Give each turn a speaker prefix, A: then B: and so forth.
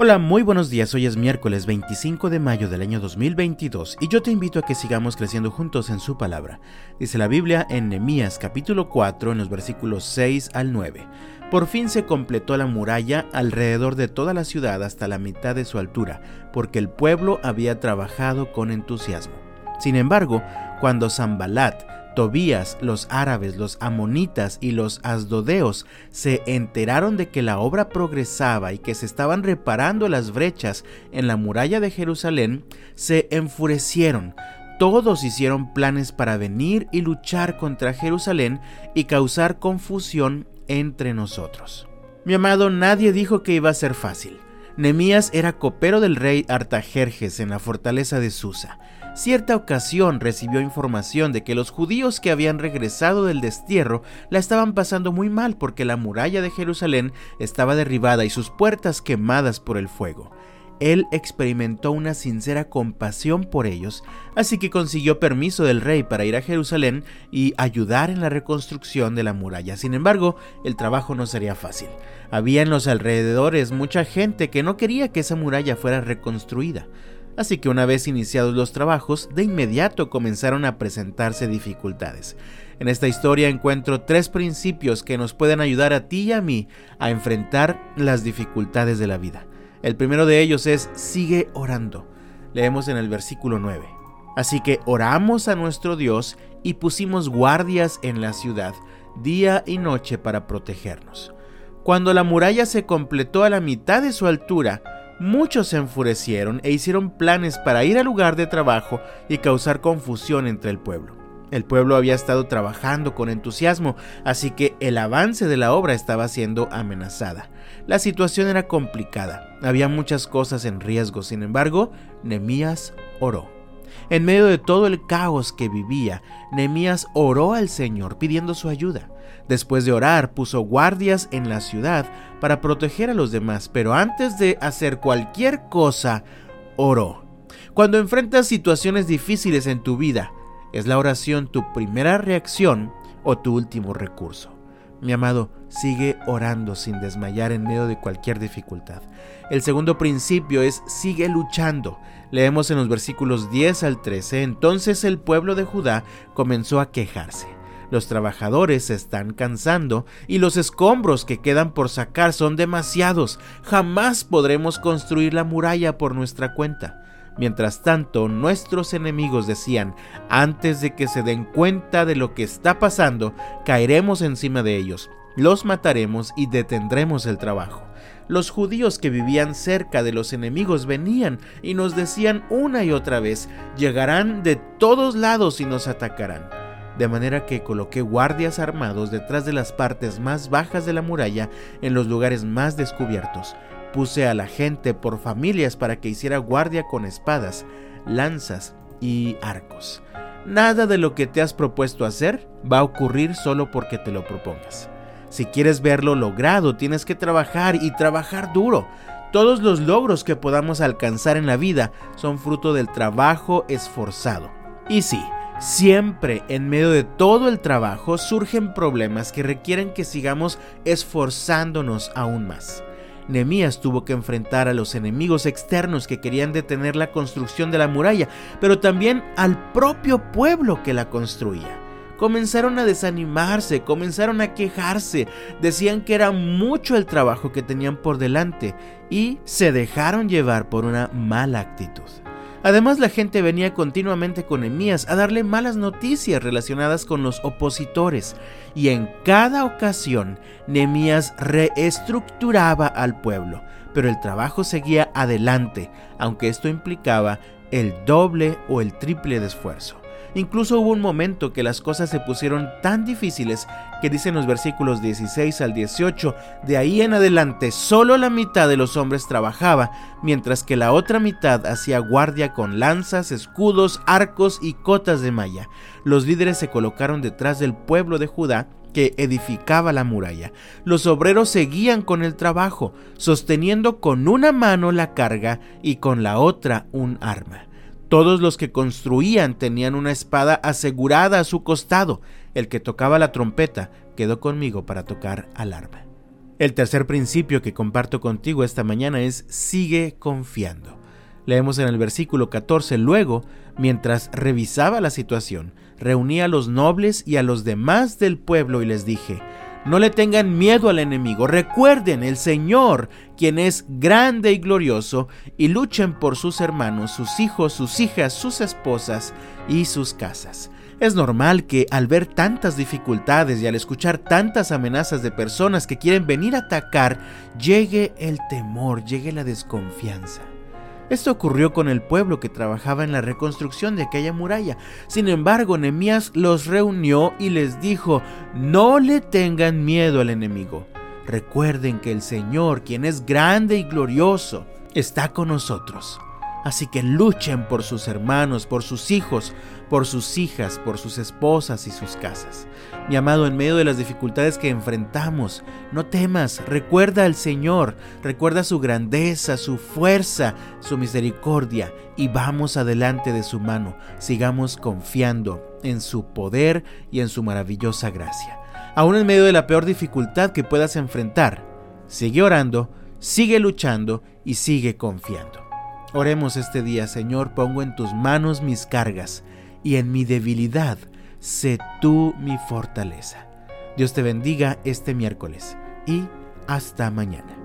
A: Hola, muy buenos días. Hoy es miércoles 25 de mayo del año 2022 y yo te invito a que sigamos creciendo juntos en su palabra. Dice la Biblia en Nehemías capítulo 4 en los versículos 6 al 9. Por fin se completó la muralla alrededor de toda la ciudad hasta la mitad de su altura, porque el pueblo había trabajado con entusiasmo. Sin embargo, cuando Zambalat, Tobías, los árabes, los amonitas y los asdodeos se enteraron de que la obra progresaba y que se estaban reparando las brechas en la muralla de Jerusalén, se enfurecieron. Todos hicieron planes para venir y luchar contra Jerusalén y causar confusión entre nosotros. Mi amado, nadie dijo que iba a ser fácil. Nemías era copero del rey Artajerjes en la fortaleza de Susa cierta ocasión recibió información de que los judíos que habían regresado del destierro la estaban pasando muy mal porque la muralla de Jerusalén estaba derribada y sus puertas quemadas por el fuego. Él experimentó una sincera compasión por ellos, así que consiguió permiso del rey para ir a Jerusalén y ayudar en la reconstrucción de la muralla. Sin embargo, el trabajo no sería fácil. Había en los alrededores mucha gente que no quería que esa muralla fuera reconstruida así que una vez iniciados los trabajos, de inmediato comenzaron a presentarse dificultades. En esta historia encuentro tres principios que nos pueden ayudar a ti y a mí a enfrentar las dificultades de la vida. El primero de ellos es sigue orando. Leemos en el versículo 9. Así que oramos a nuestro Dios y pusimos guardias en la ciudad, día y noche para protegernos. Cuando la muralla se completó a la mitad de su altura, Muchos se enfurecieron e hicieron planes para ir al lugar de trabajo y causar confusión entre el pueblo. El pueblo había estado trabajando con entusiasmo, así que el avance de la obra estaba siendo amenazada. La situación era complicada, había muchas cosas en riesgo, sin embargo, Nemías oró. En medio de todo el caos que vivía, Nemías oró al Señor pidiendo su ayuda. Después de orar, puso guardias en la ciudad para proteger a los demás, pero antes de hacer cualquier cosa, oró. Cuando enfrentas situaciones difíciles en tu vida, ¿es la oración tu primera reacción o tu último recurso? Mi amado, sigue orando sin desmayar en medio de cualquier dificultad. El segundo principio es sigue luchando. Leemos en los versículos 10 al 13, entonces el pueblo de Judá comenzó a quejarse. Los trabajadores se están cansando y los escombros que quedan por sacar son demasiados. Jamás podremos construir la muralla por nuestra cuenta. Mientras tanto, nuestros enemigos decían, antes de que se den cuenta de lo que está pasando, caeremos encima de ellos, los mataremos y detendremos el trabajo. Los judíos que vivían cerca de los enemigos venían y nos decían una y otra vez, llegarán de todos lados y nos atacarán de manera que coloqué guardias armados detrás de las partes más bajas de la muralla en los lugares más descubiertos. Puse a la gente por familias para que hiciera guardia con espadas, lanzas y arcos. Nada de lo que te has propuesto hacer va a ocurrir solo porque te lo propongas. Si quieres verlo logrado, tienes que trabajar y trabajar duro. Todos los logros que podamos alcanzar en la vida son fruto del trabajo esforzado. Y sí, Siempre en medio de todo el trabajo surgen problemas que requieren que sigamos esforzándonos aún más. Nemías tuvo que enfrentar a los enemigos externos que querían detener la construcción de la muralla, pero también al propio pueblo que la construía. Comenzaron a desanimarse, comenzaron a quejarse, decían que era mucho el trabajo que tenían por delante y se dejaron llevar por una mala actitud. Además, la gente venía continuamente con Emías a darle malas noticias relacionadas con los opositores, y en cada ocasión Nemías reestructuraba al pueblo, pero el trabajo seguía adelante, aunque esto implicaba el doble o el triple de esfuerzo. Incluso hubo un momento que las cosas se pusieron tan difíciles que dicen los versículos 16 al 18, de ahí en adelante solo la mitad de los hombres trabajaba, mientras que la otra mitad hacía guardia con lanzas, escudos, arcos y cotas de malla. Los líderes se colocaron detrás del pueblo de Judá que edificaba la muralla. Los obreros seguían con el trabajo, sosteniendo con una mano la carga y con la otra un arma. Todos los que construían tenían una espada asegurada a su costado. El que tocaba la trompeta quedó conmigo para tocar al arma. El tercer principio que comparto contigo esta mañana es sigue confiando. Leemos en el versículo 14, luego, mientras revisaba la situación, reuní a los nobles y a los demás del pueblo y les dije, no le tengan miedo al enemigo, recuerden el Señor, quien es grande y glorioso, y luchen por sus hermanos, sus hijos, sus hijas, sus esposas y sus casas. Es normal que al ver tantas dificultades y al escuchar tantas amenazas de personas que quieren venir a atacar, llegue el temor, llegue la desconfianza. Esto ocurrió con el pueblo que trabajaba en la reconstrucción de aquella muralla. Sin embargo, Nehemías los reunió y les dijo: No le tengan miedo al enemigo. Recuerden que el Señor, quien es grande y glorioso, está con nosotros. Así que luchen por sus hermanos, por sus hijos, por sus hijas, por sus esposas y sus casas. Mi amado, en medio de las dificultades que enfrentamos, no temas, recuerda al Señor, recuerda su grandeza, su fuerza, su misericordia y vamos adelante de su mano. Sigamos confiando en su poder y en su maravillosa gracia. Aún en medio de la peor dificultad que puedas enfrentar, sigue orando, sigue luchando y sigue confiando. Oremos este día, Señor, pongo en tus manos mis cargas y en mi debilidad, sé tú mi fortaleza. Dios te bendiga este miércoles y hasta mañana.